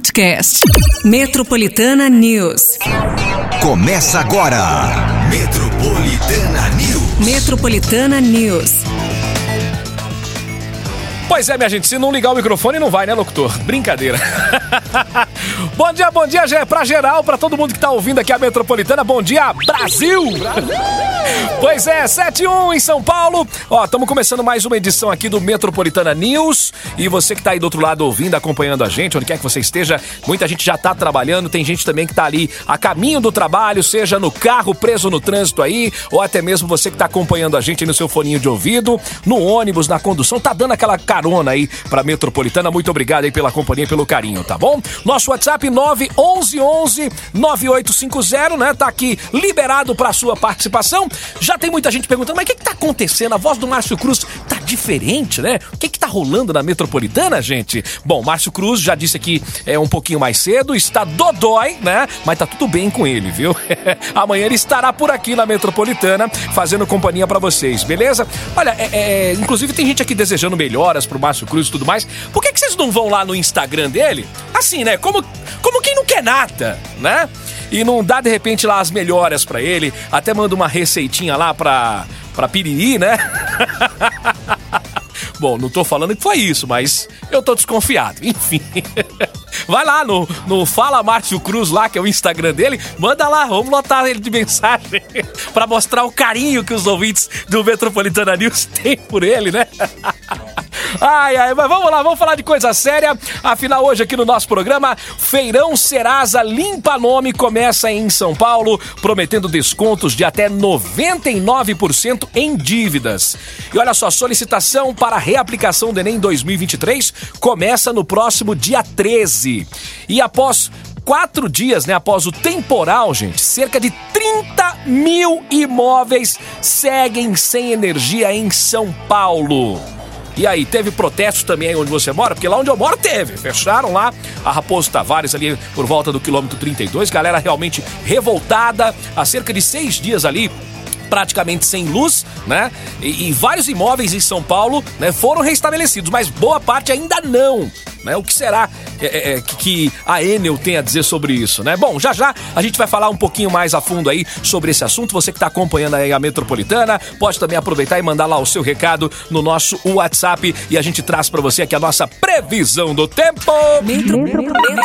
podcast. Metropolitana News. Começa agora. Metropolitana News. Metropolitana News. Pois é, minha gente, se não ligar o microfone não vai, né, locutor? Brincadeira. bom dia, bom dia, pra geral, pra todo mundo que tá ouvindo aqui a Metropolitana. Bom dia, Brasil! Pois é, 7 1 em São Paulo. Ó, estamos começando mais uma edição aqui do Metropolitana News. E você que tá aí do outro lado ouvindo, acompanhando a gente, onde quer que você esteja, muita gente já tá trabalhando, tem gente também que tá ali a caminho do trabalho, seja no carro, preso no trânsito aí, ou até mesmo você que tá acompanhando a gente aí no seu foninho de ouvido, no ônibus, na condução, tá dando aquela carona aí pra Metropolitana. Muito obrigado aí pela companhia pelo carinho, tá bom? Nosso WhatsApp 911 9850, né? Tá aqui liberado pra sua participação. Já tem muita gente perguntando, mas o que, que tá acontecendo? A voz do Márcio Cruz diferente, né? O que que tá rolando na Metropolitana, gente? Bom, Márcio Cruz já disse aqui é um pouquinho mais cedo, está dodói, né? Mas tá tudo bem com ele, viu? Amanhã ele estará por aqui na Metropolitana fazendo companhia pra vocês, beleza? Olha, é, é, inclusive tem gente aqui desejando melhoras pro Márcio Cruz e tudo mais. Por que, que vocês não vão lá no Instagram dele? Assim, né? Como, como quem não quer nada, né? E não dá de repente lá as melhoras pra ele, até manda uma receitinha lá pra, pra piriri, né? Bom, não tô falando que foi isso, mas eu tô desconfiado. Enfim. Vai lá no, no Fala Márcio Cruz lá, que é o Instagram dele, manda lá, vamos lotar ele de mensagem pra mostrar o carinho que os ouvintes do Metropolitana News têm por ele, né? Ai, ai, mas vamos lá, vamos falar de coisa séria. Afinal, hoje aqui no nosso programa, Feirão Serasa Limpa Nome começa em São Paulo, prometendo descontos de até 99% em dívidas. E olha só, solicitação para reaplicação do Enem 2023 começa no próximo dia 13. E após quatro dias, né, após o temporal, gente, cerca de 30 mil imóveis seguem sem energia em São Paulo. E aí, teve protestos também aí onde você mora? Porque lá onde eu moro teve. Fecharam lá a Raposo Tavares ali por volta do quilômetro 32. Galera realmente revoltada. Há cerca de seis dias ali praticamente sem luz, né? E, e, vários imóveis em São Paulo né, foram restabelecidos, mas boa parte ainda não. Né? O que será é, é, que a Enel tem a dizer sobre isso, né? Bom, já já a gente vai falar um pouquinho mais a fundo aí sobre esse assunto. Você que está acompanhando aí a Metropolitana, pode também aproveitar e mandar lá o seu recado no nosso WhatsApp e a gente traz para você aqui a nossa previsão do tempo. Metro,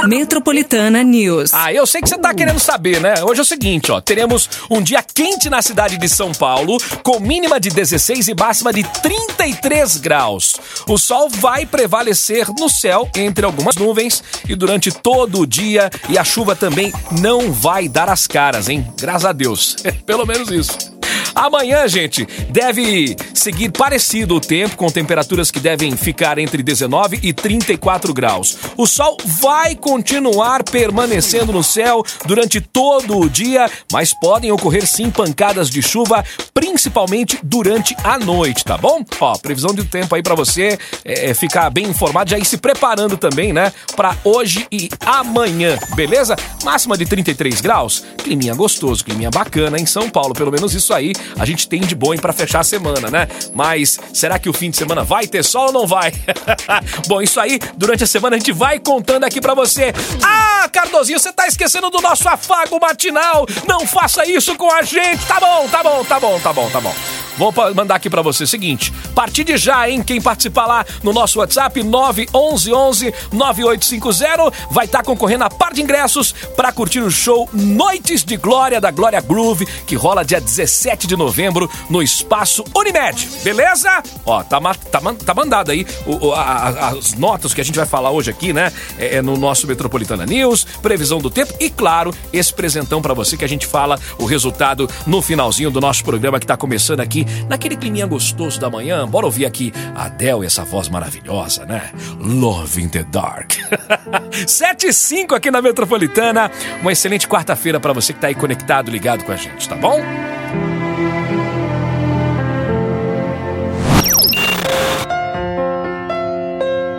Metropolitana News. Ah, eu sei que você tá querendo saber, né? Hoje é o seguinte, ó, teremos um dia quente na cidade de São Paulo, com mínima de 16 e máxima de 33 graus. O sol vai prevalecer no céu entre algumas nuvens e durante todo o dia e a chuva também não vai dar as caras, hein? Graças a Deus. Pelo menos isso. Amanhã, gente, deve seguir parecido o tempo, com temperaturas que devem ficar entre 19 e 34 graus. O sol vai continuar permanecendo no céu durante todo o dia, mas podem ocorrer sim pancadas de chuva, principalmente durante a noite, tá bom? Ó, previsão de tempo aí para você é, ficar bem informado, já ir se preparando também, né, para hoje e amanhã, beleza? Máxima de 33 graus, climinha gostoso, climinha bacana em São Paulo, pelo menos isso aí a gente tem de bom para fechar a semana, né? Mas será que o fim de semana vai ter sol ou não vai? bom, isso aí, durante a semana a gente vai contando aqui para você. Ah, Cardozinho, você tá esquecendo do nosso afago matinal. Não faça isso com a gente. Tá bom, tá bom, tá bom, tá bom, tá bom. Vou mandar aqui para você seguinte: partir de já, hein? Quem participar lá no nosso WhatsApp 911 9850 vai estar tá concorrendo a par de ingressos para curtir o show Noites de Glória da Glória Groove, que rola dia 17 de novembro no Espaço Unimed. Beleza? Ó, tá, tá, tá mandado aí o, a, as notas que a gente vai falar hoje aqui, né? É, é no nosso Metropolitana News, previsão do tempo e, claro, esse presentão para você que a gente fala o resultado no finalzinho do nosso programa que tá começando aqui naquele climinha gostoso da manhã. Bora ouvir aqui a Adele e essa voz maravilhosa, né? Love in the Dark. 7 e 5 aqui na Metropolitana. Uma excelente quarta-feira para você que tá aí conectado, ligado com a gente, tá bom?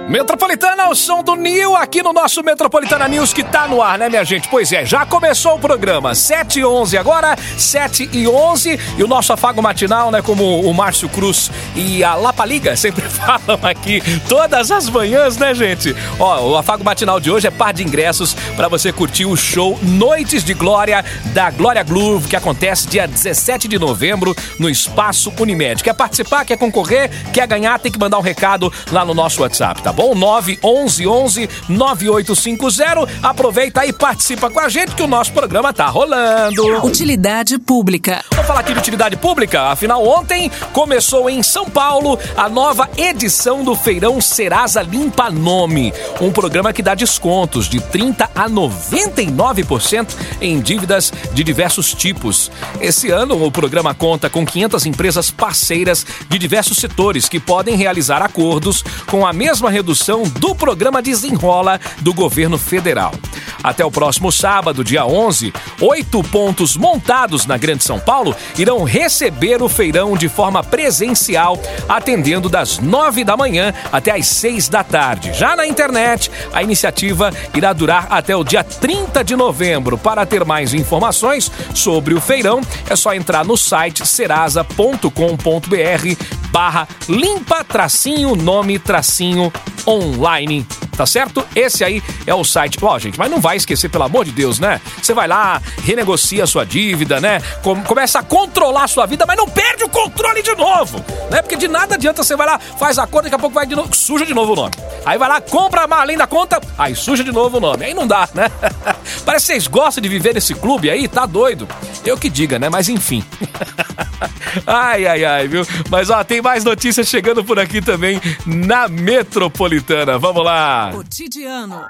Metropolitana, o som do Nil aqui no nosso Metropolitana News que tá no ar, né, minha gente? Pois é, já começou o programa. 7 e 11 agora, 7 e 11. E o nosso afago matinal, né, como o Márcio Cruz e a Lapaliga sempre falam aqui todas as manhãs, né, gente? Ó, o afago matinal de hoje é par de ingressos para você curtir o show Noites de Glória da Glória Groove, que acontece dia 17 de novembro no Espaço Unimed. Quer participar, quer concorrer, quer ganhar, tem que mandar um recado lá no nosso WhatsApp, tá bom? 911 9850. Aproveita e participa com a gente que o nosso programa tá rolando. Utilidade pública. Vamos falar aqui de utilidade pública. Afinal, ontem começou em São Paulo a nova edição do Feirão Serasa Limpa Nome, um programa que dá descontos de 30 a 99% em dívidas de diversos tipos. Esse ano o programa conta com 500 empresas parceiras de diversos setores que podem realizar acordos com a mesma redução do programa Desenrola do governo federal. Até o próximo sábado, dia 11, oito pontos montados na Grande São Paulo irão receber o feirão de forma presencial, atendendo das nove da manhã até as seis da tarde. Já na internet, a iniciativa irá durar até o dia 30 de novembro. Para ter mais informações sobre o feirão, é só entrar no site serasa.com.br barra limpa tracinho nome tracinho online. Tá certo? Esse aí é o site. Ó, gente, mas não vai esquecer, pelo amor de Deus, né? Você vai lá, renegocia a sua dívida, né? Começa a controlar a sua vida, mas não perde o controle de novo, né? Porque de nada adianta você vai lá, faz a conta, daqui a pouco vai de novo, suja de novo o nome. Aí vai lá, compra além da conta, aí suja de novo o nome. Aí não dá, né? Parece que vocês gostam de viver nesse clube aí, tá doido. Eu que diga, né? Mas enfim. ai, ai, ai, viu? Mas ó, tem mais notícias chegando por aqui também na Metropolitana. Vamos lá. Cotidiano.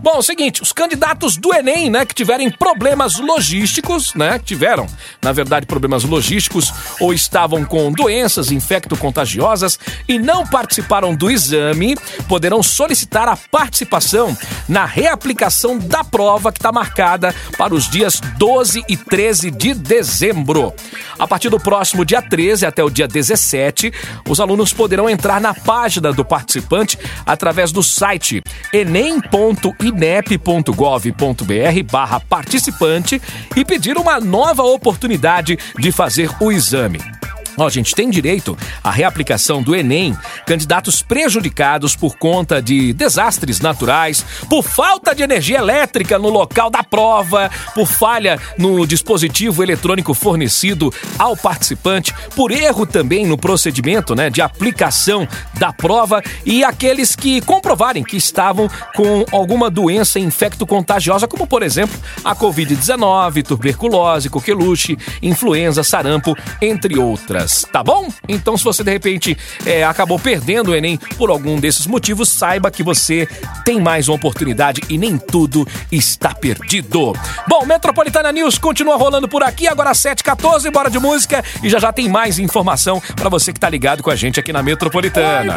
Bom, é o seguinte, os candidatos do Enem, né, que tiverem problemas logísticos, né, que tiveram, na verdade, problemas logísticos ou estavam com doenças infecto-contagiosas e não participaram do exame, poderão solicitar a participação na reaplicação da prova que está marcada para os dias 12 e 13 de dezembro. A partir do próximo dia 13 até o dia 17, os alunos poderão entrar na página do participante através do site enem.ine inep.gov.br barra participante e pedir uma nova oportunidade de fazer o exame. Ó, oh, gente, tem direito à reaplicação do Enem. Candidatos prejudicados por conta de desastres naturais, por falta de energia elétrica no local da prova, por falha no dispositivo eletrônico fornecido ao participante, por erro também no procedimento né, de aplicação da prova e aqueles que comprovarem que estavam com alguma doença infecto-contagiosa, como por exemplo a Covid-19, tuberculose, coqueluche, influenza, sarampo, entre outras tá bom? Então, se você de repente é, acabou perdendo o Enem por algum desses motivos, saiba que você tem mais uma oportunidade e nem tudo está perdido. Bom, Metropolitana News continua rolando por aqui, agora 7h14, bora de música e já já tem mais informação para você que tá ligado com a gente aqui na Metropolitana.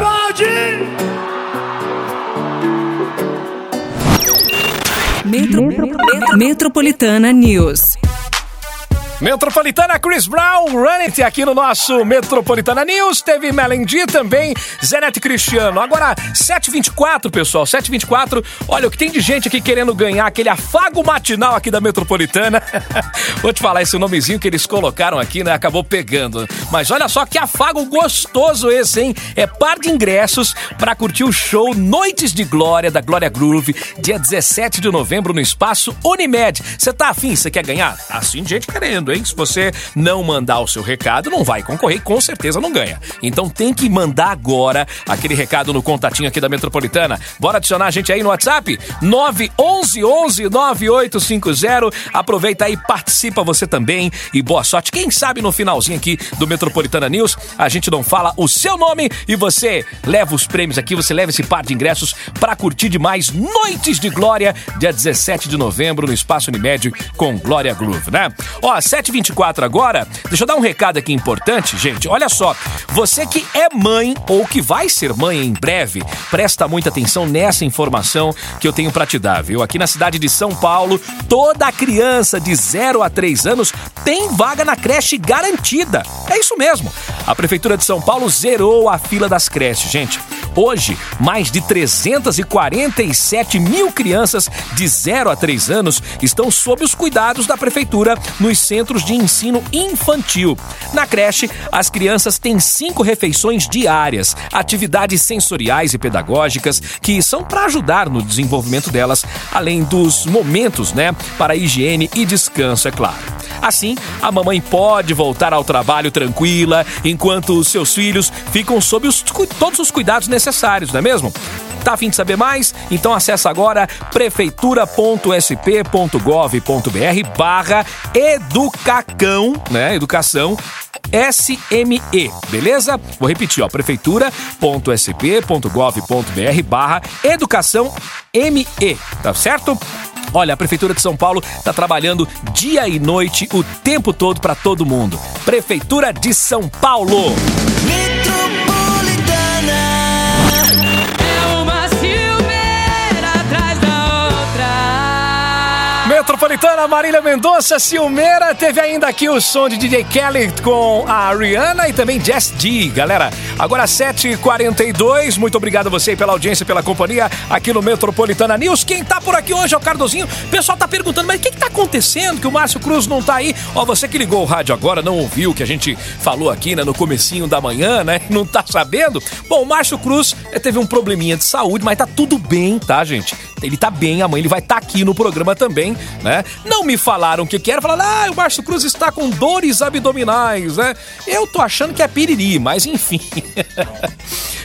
Metro... Metropolitana News. Metropolitana Chris Brown, Run It aqui no nosso Metropolitana News. Teve Melendi também, Zenete Cristiano. Agora, 7h24, pessoal, 7h24. Olha, o que tem de gente aqui querendo ganhar aquele afago matinal aqui da Metropolitana. Vou te falar, esse nomezinho que eles colocaram aqui, né? Acabou pegando. Mas olha só que afago gostoso esse, hein? É par de ingressos para curtir o show Noites de Glória da Glória Groove, dia 17 de novembro no Espaço Unimed. Você tá afim? Você quer ganhar? Assim, gente querendo, hein? Se você não mandar o seu recado, não vai concorrer, com certeza não ganha. Então tem que mandar agora aquele recado no contatinho aqui da Metropolitana. Bora adicionar a gente aí no WhatsApp? 911 9850. Aproveita aí, participa você também e boa sorte. Quem sabe no finalzinho aqui do Metropolitana News a gente não fala o seu nome e você leva os prêmios aqui, você leva esse par de ingressos para curtir demais Noites de Glória, dia 17 de novembro no Espaço Unimed com Glória Groove, né? Ó, 7h24 agora, deixa eu dar um recado aqui importante, gente. Olha só, você que é mãe ou que vai ser mãe em breve, presta muita atenção nessa informação que eu tenho para te dar, viu? Aqui na cidade de São Paulo, toda criança de 0 a 3 anos tem vaga na creche garantida. É isso mesmo. A Prefeitura de São Paulo zerou a fila das creches, gente. Hoje, mais de 347 mil crianças de 0 a 3 anos estão sob os cuidados da prefeitura nos centros de ensino infantil. Na creche, as crianças têm cinco refeições diárias, atividades sensoriais e pedagógicas que são para ajudar no desenvolvimento delas, além dos momentos, né, para higiene e descanso, é claro. Assim, a mamãe pode voltar ao trabalho tranquila, enquanto os seus filhos ficam sob os, todos os cuidados necessários, não é mesmo? Tá afim de saber mais? Então acessa agora prefeitura.sp.gov.br barra educacão, né? Educação SME, beleza? Vou repetir, ó, prefeitura.sp.gov.br barra educação ME, tá certo? Olha, a Prefeitura de São Paulo está trabalhando dia e noite o tempo todo para todo mundo. Prefeitura de São Paulo. Metropolitana Marília Mendonça, Silmeira, teve ainda aqui o som de DJ Kelly com a Rihanna e também Jess G, galera. Agora 7h42, muito obrigado a você pela audiência, pela companhia aqui no Metropolitana News. Quem tá por aqui hoje é o Cardozinho. O pessoal tá perguntando, mas o que que tá acontecendo que o Márcio Cruz não tá aí? Ó, você que ligou o rádio agora, não ouviu o que a gente falou aqui, né, no comecinho da manhã, né, não tá sabendo? Bom, o Márcio Cruz teve um probleminha de saúde, mas tá tudo bem, tá, gente? Ele tá bem, amanhã ele vai estar tá aqui no programa também, né? Não me falaram o que que era, falaram, ah, o Márcio Cruz está com dores abdominais, né? Eu tô achando que é piriri, mas enfim.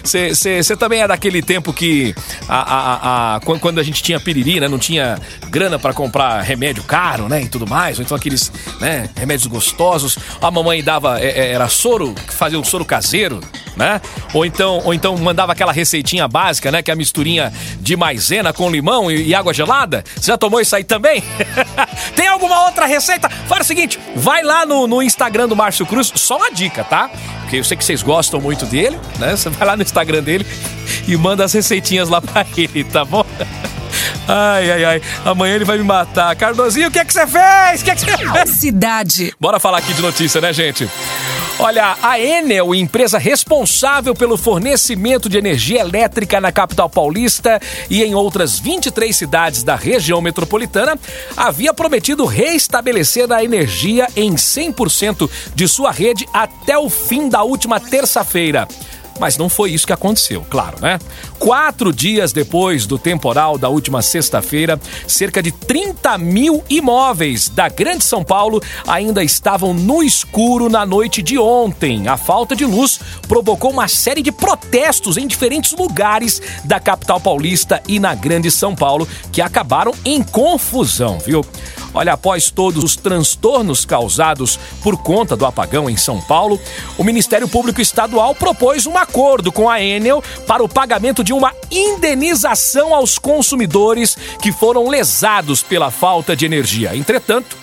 Você também é daquele tempo que a, a, a, quando a gente tinha piriri, né? Não tinha grana para comprar remédio caro, né? E tudo mais. Ou então aqueles né, remédios gostosos. A mamãe dava, é, é, era soro, fazia um soro caseiro, né? Ou então, ou então mandava aquela receitinha básica, né? Que é a misturinha de maisena com limão e, e água gelada. Você já tomou isso aí também? Tem alguma outra receita? Fala o seguinte, vai lá no, no Instagram do Márcio Cruz, só uma dica, tá? Porque eu sei que vocês gostam muito dele, né? Você vai lá no Instagram dele e manda as receitinhas lá pra ele, tá bom? Ai, ai, ai. Amanhã ele vai me matar. Cardozinho, o que é que você fez? O que é que você fez? Cidade. Bora falar aqui de notícia, né, gente? Olha, a Enel, empresa responsável pelo fornecimento de energia elétrica na capital paulista e em outras 23 cidades da região metropolitana, havia prometido restabelecer a energia em 100% de sua rede até o fim da última terça-feira. Mas não foi isso que aconteceu, claro, né? Quatro dias depois do temporal da última sexta-feira, cerca de 30 mil imóveis da Grande São Paulo ainda estavam no escuro na noite de ontem. A falta de luz provocou uma série de protestos em diferentes lugares da capital paulista e na Grande São Paulo, que acabaram em confusão, viu? Olha, após todos os transtornos causados por conta do apagão em São Paulo, o Ministério Público Estadual propôs um acordo com a Enel para o pagamento de uma indenização aos consumidores que foram lesados pela falta de energia. Entretanto,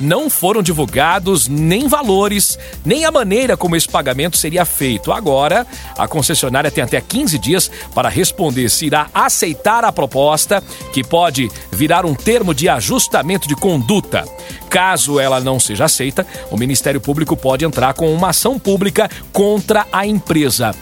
não foram divulgados nem valores, nem a maneira como esse pagamento seria feito. Agora, a concessionária tem até 15 dias para responder se irá aceitar a proposta, que pode virar um termo de ajustamento de conduta. Caso ela não seja aceita, o Ministério Público pode entrar com uma ação pública contra a empresa.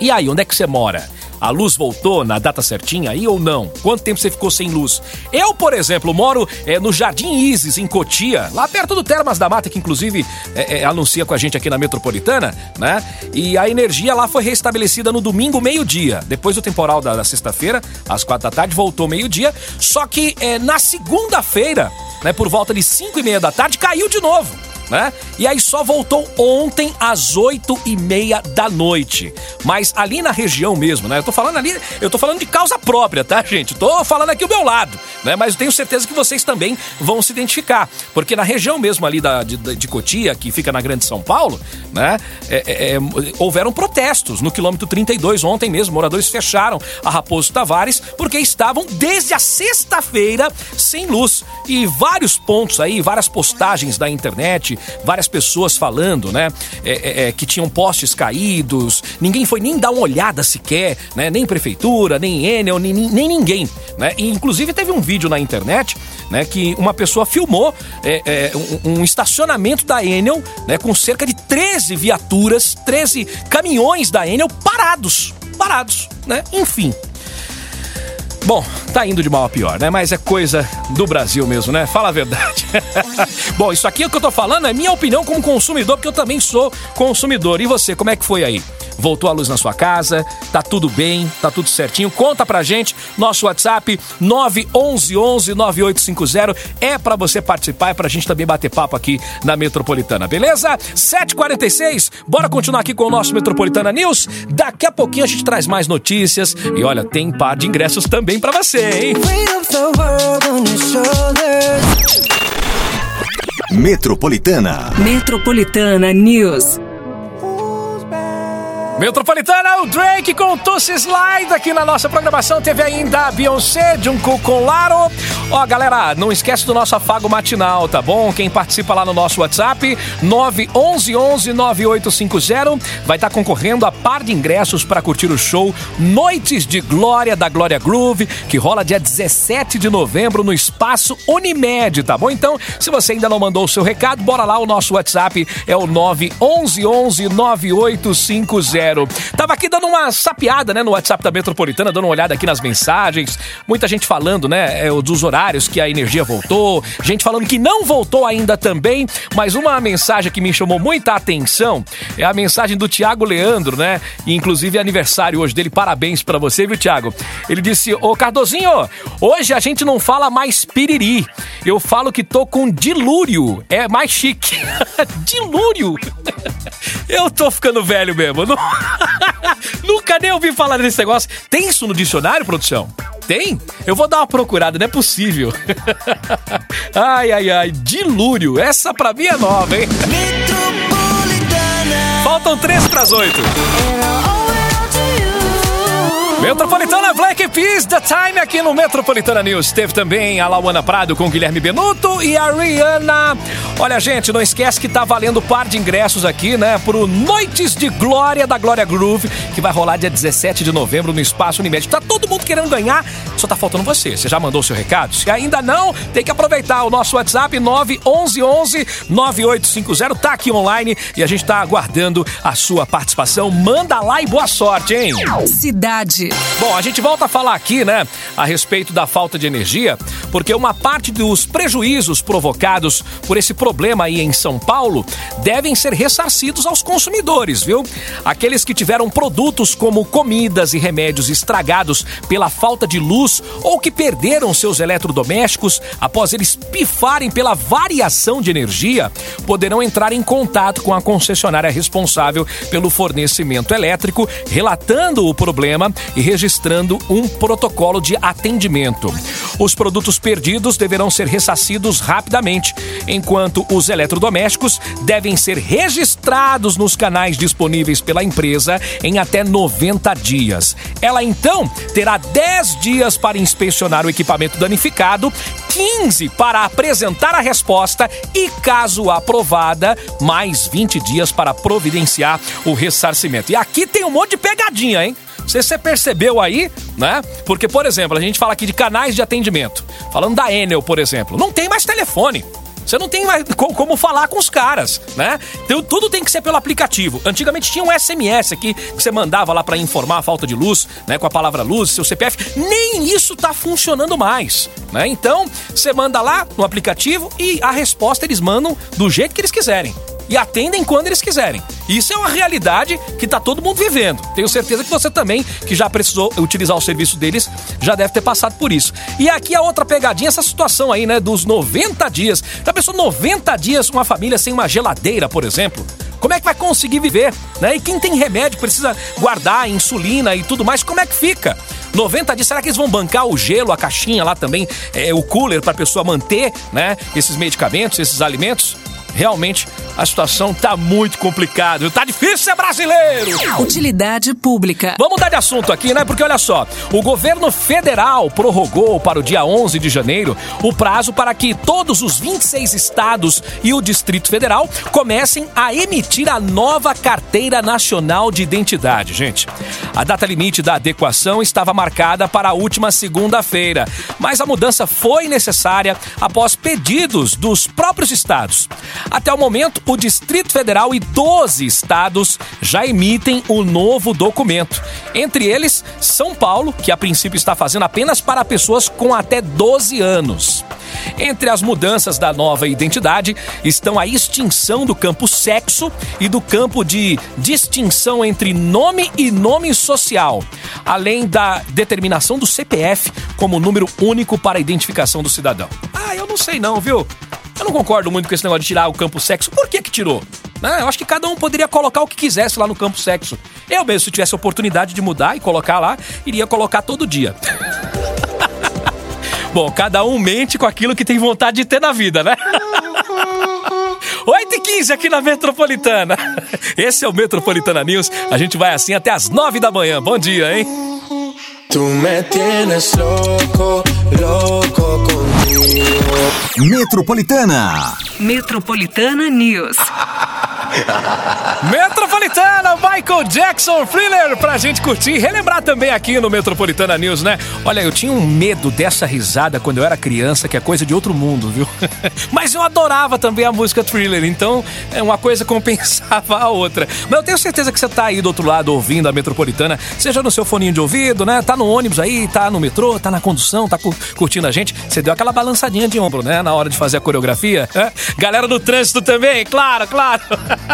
E aí, onde é que você mora? A luz voltou na data certinha aí ou não? Quanto tempo você ficou sem luz? Eu, por exemplo, moro é, no Jardim Isis, em Cotia, lá perto do Termas da Mata, que inclusive é, é, anuncia com a gente aqui na Metropolitana, né? E a energia lá foi restabelecida no domingo, meio-dia. Depois do temporal da, da sexta-feira, às quatro da tarde, voltou meio-dia. Só que é, na segunda-feira, né, por volta de cinco e meia da tarde, caiu de novo né? E aí só voltou ontem às oito e meia da noite. Mas ali na região mesmo, né? Eu tô falando ali, eu tô falando de causa própria, tá, gente? Tô falando aqui o meu lado, né? Mas eu tenho certeza que vocês também vão se identificar. Porque na região mesmo ali da, de, de Cotia, que fica na Grande São Paulo, né? É, é, é houveram protestos no quilômetro 32 ontem mesmo. Moradores fecharam a Raposo Tavares porque estavam desde a sexta-feira sem luz. E vários pontos aí, várias postagens da internet, várias pessoas falando, né? É, é, é, que tinham postes caídos, ninguém foi nem dar uma olhada sequer, né? Nem prefeitura, nem Enel, nem, nem ninguém, né? E, inclusive teve um vídeo na internet, né? Que uma pessoa filmou é, é, um, um, estacionamento da Enel, né? Com cerca de 13 viaturas, 13 caminhões da Enel parados parados, né? Enfim. Bom, tá indo de mal a pior, né? Mas é coisa do Brasil mesmo, né? Fala a verdade. Bom, isso aqui é o que eu tô falando é minha opinião como consumidor, porque eu também sou consumidor. E você, como é que foi aí? Voltou a luz na sua casa? Tá tudo bem? Tá tudo certinho? Conta pra gente. Nosso WhatsApp 911 9850 é para você participar e pra gente também bater papo aqui na Metropolitana, beleza? 7h46, bora continuar aqui com o nosso Metropolitana News. Daqui a pouquinho a gente traz mais notícias e olha, tem par de ingressos também para você, hein? Metropolitana. Metropolitana News. Metropolitana, o Drake com Tussy Slide aqui na nossa programação. Teve ainda a Beyoncé, Jungkook com Laro. Ó, galera, não esquece do nosso afago matinal, tá bom? Quem participa lá no nosso WhatsApp, 911-9850, vai estar tá concorrendo a par de ingressos para curtir o show Noites de Glória da Glória Groove, que rola dia 17 de novembro no Espaço Unimed, tá bom? Então, se você ainda não mandou o seu recado, bora lá, o nosso WhatsApp é o 911 9850 zero. Tava aqui dando uma sapiada, né, no WhatsApp da Metropolitana, dando uma olhada aqui nas mensagens. Muita gente falando, né, é, dos horários que a energia voltou. Gente falando que não voltou ainda também. Mas uma mensagem que me chamou muita atenção é a mensagem do Tiago Leandro, né? E, inclusive é aniversário hoje dele. Parabéns para você, viu, Tiago? Ele disse: Ô Cardozinho, hoje a gente não fala mais piriri. Eu falo que tô com dilúrio. É mais chique. dilúrio? Eu tô ficando velho mesmo. Não... Nunca nem ouvi falar desse negócio. Tem isso no dicionário, produção? Tem? Eu vou dar uma procurada, não é possível. ai, ai, ai. Dilúrio. Essa pra mim é nova, hein? Faltam três pras oito. Metropolitana Black Peas, The Time aqui no Metropolitana News. Teve também a Lauana Prado com Guilherme Benuto e a Rihanna. Olha, gente, não esquece que tá valendo par de ingressos aqui, né, pro Noites de Glória da Glória Groove, que vai rolar dia 17 de novembro no Espaço Unimed. Tá todo mundo querendo ganhar, só tá faltando você. Você já mandou seu recado? Se ainda não, tem que aproveitar o nosso WhatsApp 911 9850 tá aqui online e a gente tá aguardando a sua participação. Manda lá e boa sorte, hein? Cidade. Bom, a gente volta a falar aqui, né, a respeito da falta de energia, porque uma parte dos prejuízos provocados por esse problema aí em São Paulo devem ser ressarcidos aos consumidores, viu? Aqueles que tiveram produtos como comidas e remédios estragados pela falta de luz ou que perderam seus eletrodomésticos após eles pifarem pela variação de energia, poderão entrar em contato com a concessionária responsável pelo fornecimento elétrico, relatando o problema e registrando um protocolo de atendimento. Os produtos perdidos deverão ser ressarcidos rapidamente, enquanto os eletrodomésticos devem ser registrados nos canais disponíveis pela empresa em até 90 dias. Ela então terá 10 dias para inspecionar o equipamento danificado, 15 para apresentar a resposta e, caso aprovada, mais 20 dias para providenciar o ressarcimento. E aqui tem um monte de pegadinha, hein? Se você percebeu aí, né? Porque, por exemplo, a gente fala aqui de canais de atendimento. Falando da Enel, por exemplo. Não tem mais telefone. Você não tem mais como falar com os caras, né? Então tudo tem que ser pelo aplicativo. Antigamente tinha um SMS aqui que você mandava lá para informar a falta de luz, né? Com a palavra luz, seu CPF. Nem isso tá funcionando mais, né? Então você manda lá no aplicativo e a resposta eles mandam do jeito que eles quiserem e atendem quando eles quiserem. Isso é uma realidade que está todo mundo vivendo. Tenho certeza que você também, que já precisou utilizar o serviço deles, já deve ter passado por isso. E aqui a outra pegadinha, essa situação aí, né, dos 90 dias. Já pensou 90 dias uma família sem uma geladeira, por exemplo? Como é que vai conseguir viver? Né? E quem tem remédio precisa guardar insulina e tudo mais, como é que fica? 90 dias, será que eles vão bancar o gelo, a caixinha lá também, é, o cooler para a pessoa manter né, esses medicamentos, esses alimentos? realmente a situação tá muito complicada. Tá difícil ser brasileiro. Utilidade pública. Vamos mudar de assunto aqui, né? Porque olha só, o governo federal prorrogou para o dia 11 de janeiro o prazo para que todos os 26 estados e o Distrito Federal comecem a emitir a nova Carteira Nacional de Identidade, gente. A data limite da adequação estava marcada para a última segunda-feira, mas a mudança foi necessária após pedidos dos próprios estados. Até o momento, o Distrito Federal e 12 estados já emitem o novo documento. Entre eles, São Paulo, que a princípio está fazendo apenas para pessoas com até 12 anos. Entre as mudanças da nova identidade estão a extinção do campo sexo e do campo de distinção entre nome e nome social, além da determinação do CPF como número único para a identificação do cidadão. Ah, eu não sei não, viu? Eu não concordo muito com esse negócio de tirar o campo sexo. Por que que tirou? Né? Eu acho que cada um poderia colocar o que quisesse lá no campo sexo. Eu mesmo, se tivesse oportunidade de mudar e colocar lá, iria colocar todo dia. Bom, cada um mente com aquilo que tem vontade de ter na vida, né? 8 e 15 aqui na Metropolitana. Esse é o Metropolitana News. A gente vai assim até as 9 da manhã. Bom dia, hein? Tú me tienes loco, loco contigo. Metropolitana. Metropolitana News. Metropolitana, Michael Jackson, Thriller, pra gente curtir e relembrar também aqui no Metropolitana News, né? Olha, eu tinha um medo dessa risada quando eu era criança, que é coisa de outro mundo, viu? Mas eu adorava também a música Thriller, então é uma coisa compensava a outra. Mas eu tenho certeza que você tá aí do outro lado ouvindo a Metropolitana, seja no seu foninho de ouvido, né? Tá no ônibus aí, tá no metrô, tá na condução, tá cu- curtindo a gente. Você deu aquela balançadinha de ombro, né? Na hora de fazer a coreografia. né? Galera do trânsito também, claro, claro.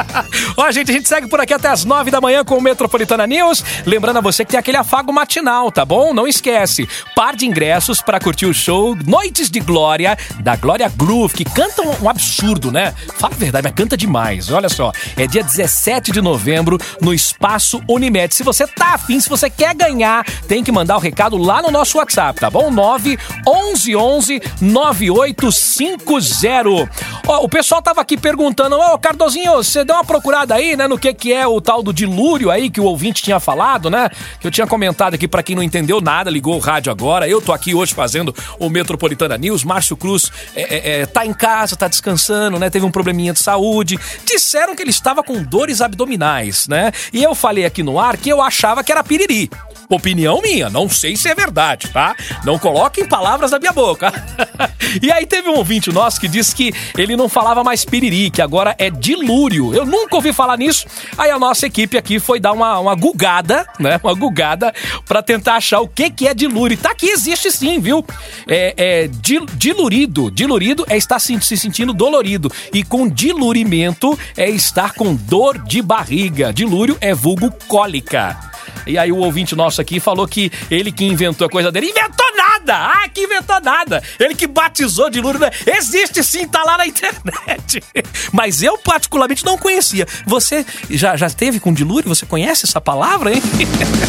Ó, gente, a gente segue por aqui até as nove da manhã com o Metropolitana News. Lembrando a você que tem aquele afago matinal, tá bom? Não esquece. Par de ingressos para curtir o show Noites de Glória, da Glória Groove, que canta um, um absurdo, né? Fala a verdade, mas canta demais. Olha só, é dia 17 de novembro no Espaço Unimed. Se você tá afim, se você quer ganhar, tem que mandar o recado lá no nosso WhatsApp, tá bom? 9 11 11 9850. Ó, o pessoal tava aqui perguntando, ô Cardozinho, você deu uma procurada aí, né, no que que é o tal do dilúrio aí que o ouvinte tinha falado, né? Que eu tinha comentado aqui pra quem não entendeu nada, ligou o rádio agora. Eu tô aqui hoje fazendo o Metropolitana News. Márcio Cruz é, é, é, tá em casa, tá descansando, né? Teve um probleminha de saúde. Disseram que ele estava com dores abdominais, né? E eu falei aqui no ar que eu achava que era piriri. Opinião minha, não sei se é verdade, tá? Não coloquem palavras na minha boca. e aí teve um ouvinte nosso que disse que ele não falava mais piriri, que agora é dilúrio. Eu nunca ouvi falar nisso. Aí a nossa equipe aqui foi dar uma, uma gugada, né? Uma gugada pra tentar achar o que que é dilúrio. Tá aqui, existe sim, viu? É, é dil- dilurido. Dilurido é estar se, se sentindo dolorido. E com dilurimento é estar com dor de barriga. Dilúrio é vulgo cólica. E aí o ouvinte nosso aqui falou que ele que inventou a coisa dele, inventou nada! Ah, que inventou nada! Ele que batizou de Lula, existe sim, tá lá na internet. Mas eu particularmente não conhecia. Você já, já teve com dilúrio? Você conhece essa palavra, hein?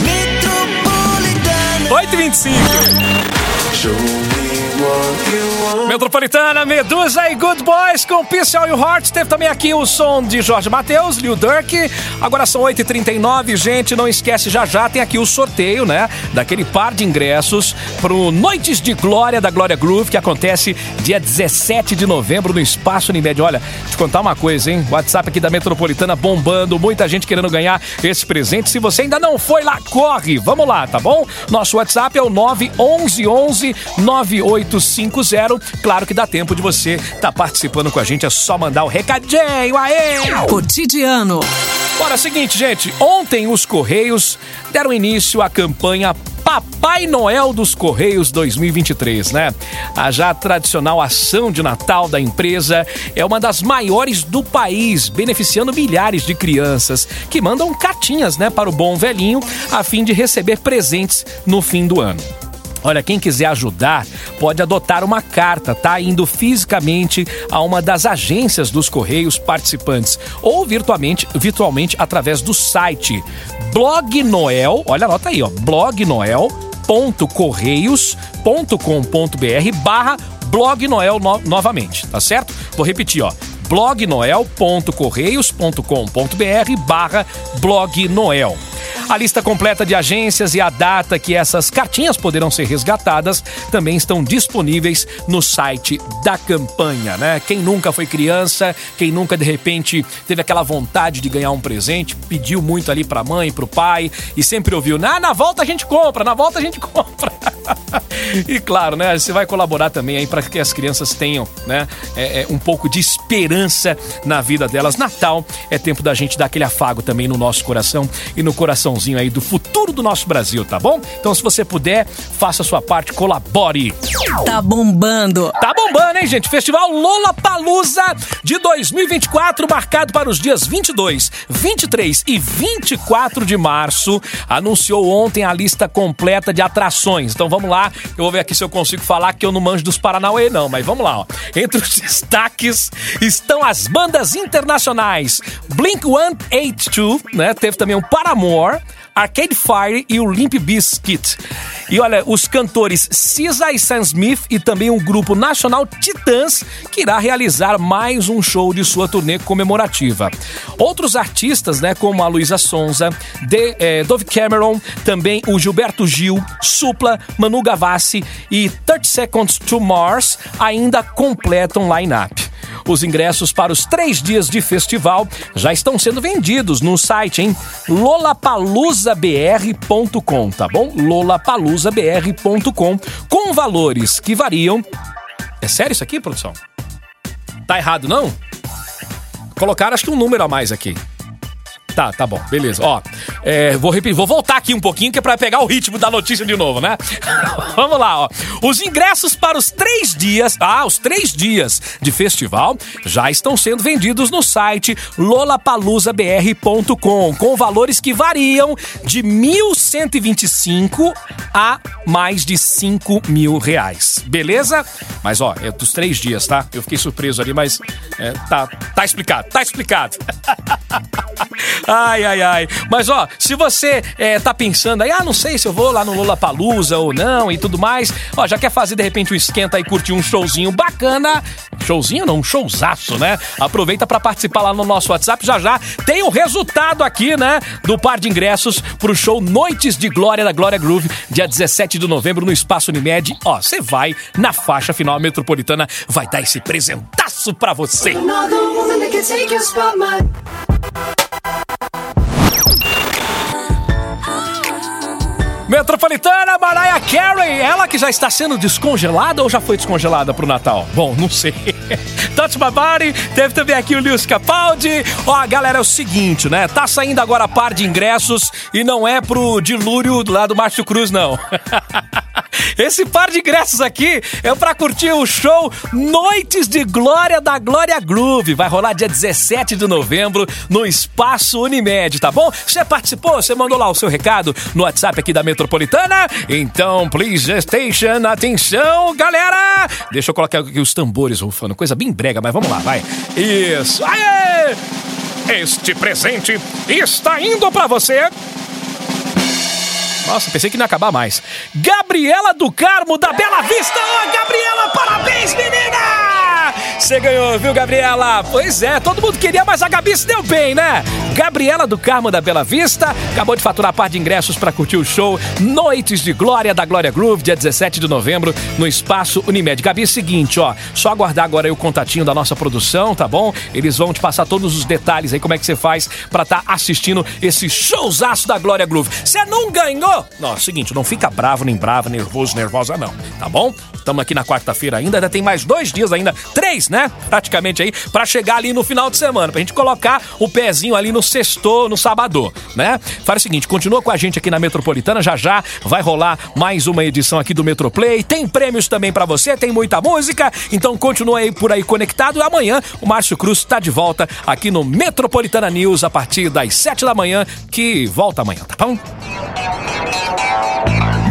Metropolitana. 8h25. Show Metropolitana, Medusa e Good Boys com Peace All Your Heart. Teve também aqui o som de Jorge Matheus, Lil Durk. Agora são 8h39, gente. Não esquece, já já tem aqui o sorteio, né? Daquele par de ingressos pro Noites de Glória da Glória Groove, que acontece dia 17 de novembro no Espaço Unimed. Olha, te contar uma coisa, hein? WhatsApp aqui da Metropolitana bombando, muita gente querendo ganhar esse presente. Se você ainda não foi lá, corre. Vamos lá, tá bom? Nosso WhatsApp é o 911 9850. Claro que dá tempo de você estar tá participando com a gente, é só mandar o recadinho. Aê! Cotidiano. Bora, seguinte, gente. Ontem os Correios deram início à campanha Papai Noel dos Correios 2023, né? A já tradicional ação de Natal da empresa é uma das maiores do país, beneficiando milhares de crianças que mandam cartinhas, né, para o bom velhinho a fim de receber presentes no fim do ano. Olha, quem quiser ajudar pode adotar uma carta, tá? Indo fisicamente a uma das agências dos Correios participantes ou virtualmente, virtualmente através do site blognoel, olha, anota aí, ó, blognoel.correios.com.br barra blognoel no, novamente, tá certo? Vou repetir, ó, blognoel.correios.com.br barra blognoel. A lista completa de agências e a data que essas cartinhas poderão ser resgatadas também estão disponíveis no site da campanha, né? Quem nunca foi criança, quem nunca de repente teve aquela vontade de ganhar um presente, pediu muito ali pra mãe, pro pai e sempre ouviu: "Na, na volta a gente compra, na volta a gente compra". E claro, né? Você vai colaborar também aí para que as crianças tenham, né? É, é, um pouco de esperança na vida delas. Natal é tempo da gente dar aquele afago também no nosso coração e no coraçãozinho aí do futuro do nosso Brasil, tá bom? Então, se você puder, faça a sua parte, colabore. Tá bombando. Tá bombando, hein, gente? Festival Lola Palusa de 2024, marcado para os dias 22, 23 e 24 de março. Anunciou ontem a lista completa de atrações. Então vamos lá, eu vou ver aqui se eu consigo falar que eu não manjo dos Paranauê, não, mas vamos lá, ó. Entre os destaques estão as bandas internacionais Blink 182, né? Teve também o Paramore. Arcade Fire e o Limp Bizkit. E olha, os cantores Cisa e Sam Smith e também o grupo nacional Titãs, que irá realizar mais um show de sua turnê comemorativa. Outros artistas, né, como a Luísa Sonza, de, eh, Dove Cameron, também o Gilberto Gil, Supla, Manu Gavassi e 30 Seconds to Mars ainda completam line-up. Os ingressos para os três dias de festival já estão sendo vendidos no site, hein? lolapaluzabr.com, tá bom? lolapaluzabr.com, com valores que variam. É sério isso aqui, produção? Tá errado, não? Colocaram acho que um número a mais aqui. Tá, tá bom, beleza. Ó, é, vou repetir, vou voltar aqui um pouquinho que é pra pegar o ritmo da notícia de novo, né? Vamos lá, ó. Os ingressos para os três dias, ah, os três dias de festival já estão sendo vendidos no site lolapaluzabr.com, com valores que variam de 1.125 a mais de 5 mil reais. Beleza? Mas ó, é dos três dias, tá? Eu fiquei surpreso ali, mas é, tá, tá explicado, tá explicado. Ai, ai, ai. Mas ó, se você é, tá pensando aí, ah, não sei se eu vou lá no Lula Palusa ou não e tudo mais, ó, já quer fazer de repente um esquenta e curtir um showzinho bacana. Showzinho não, um showzaço, né? Aproveita para participar lá no nosso WhatsApp. Já já tem o resultado aqui, né? Do par de ingressos pro show Noites de Glória da Glória Groove, dia 17 de novembro no Espaço Unimed. Ó, você vai na faixa final metropolitana, vai dar esse presentaço pra você. Another woman that can take your Metropolitana Mariah Carey, ela que já está sendo descongelada ou já foi descongelada pro Natal? Bom, não sei. Touch My Body, teve também aqui o Lewis Capaldi. Ó, galera, é o seguinte, né? Tá saindo agora a par de ingressos e não é pro dilúrio lá do Márcio Cruz, não. Esse par de ingressos aqui é para curtir o show Noites de Glória da Glória Groove. Vai rolar dia 17 de novembro no Espaço Unimed, tá bom? Você participou? Você mandou lá o seu recado no WhatsApp aqui da Metropolitana? Então, please station, atenção, galera! Deixa eu colocar aqui os tambores rufando, coisa bem brega, mas vamos lá, vai. Isso, aê! Este presente está indo para você nossa, pensei que não ia acabar mais. Gabriela do Carmo, da Bela Vista. Ô, Gabriela, parabéns, menina! Você ganhou, viu, Gabriela? Pois é, todo mundo queria, mas a Gabi se deu bem, né? Gabriela do Carmo, da Bela Vista, acabou de faturar par de ingressos para curtir o show Noites de Glória da Glória Groove, dia 17 de novembro, no Espaço Unimed. Gabi, é o seguinte, ó, só aguardar agora o contatinho da nossa produção, tá bom? Eles vão te passar todos os detalhes aí, como é que você faz para estar assistindo esse showzaço da Glória Groove. Você não ganhou? Não, seguinte, não fica bravo, nem brava, nervoso, nervosa não, tá bom? Estamos aqui na quarta-feira ainda, ainda tem mais dois dias ainda, três, né? Praticamente aí, para chegar ali no final de semana, pra gente colocar o pezinho ali no sexto, no sábado, né? Faz o seguinte, continua com a gente aqui na Metropolitana, já já vai rolar mais uma edição aqui do Metroplay, tem prêmios também para você, tem muita música, então continua aí por aí conectado. Amanhã o Márcio Cruz está de volta aqui no Metropolitana News a partir das sete da manhã, que volta amanhã, tá bom?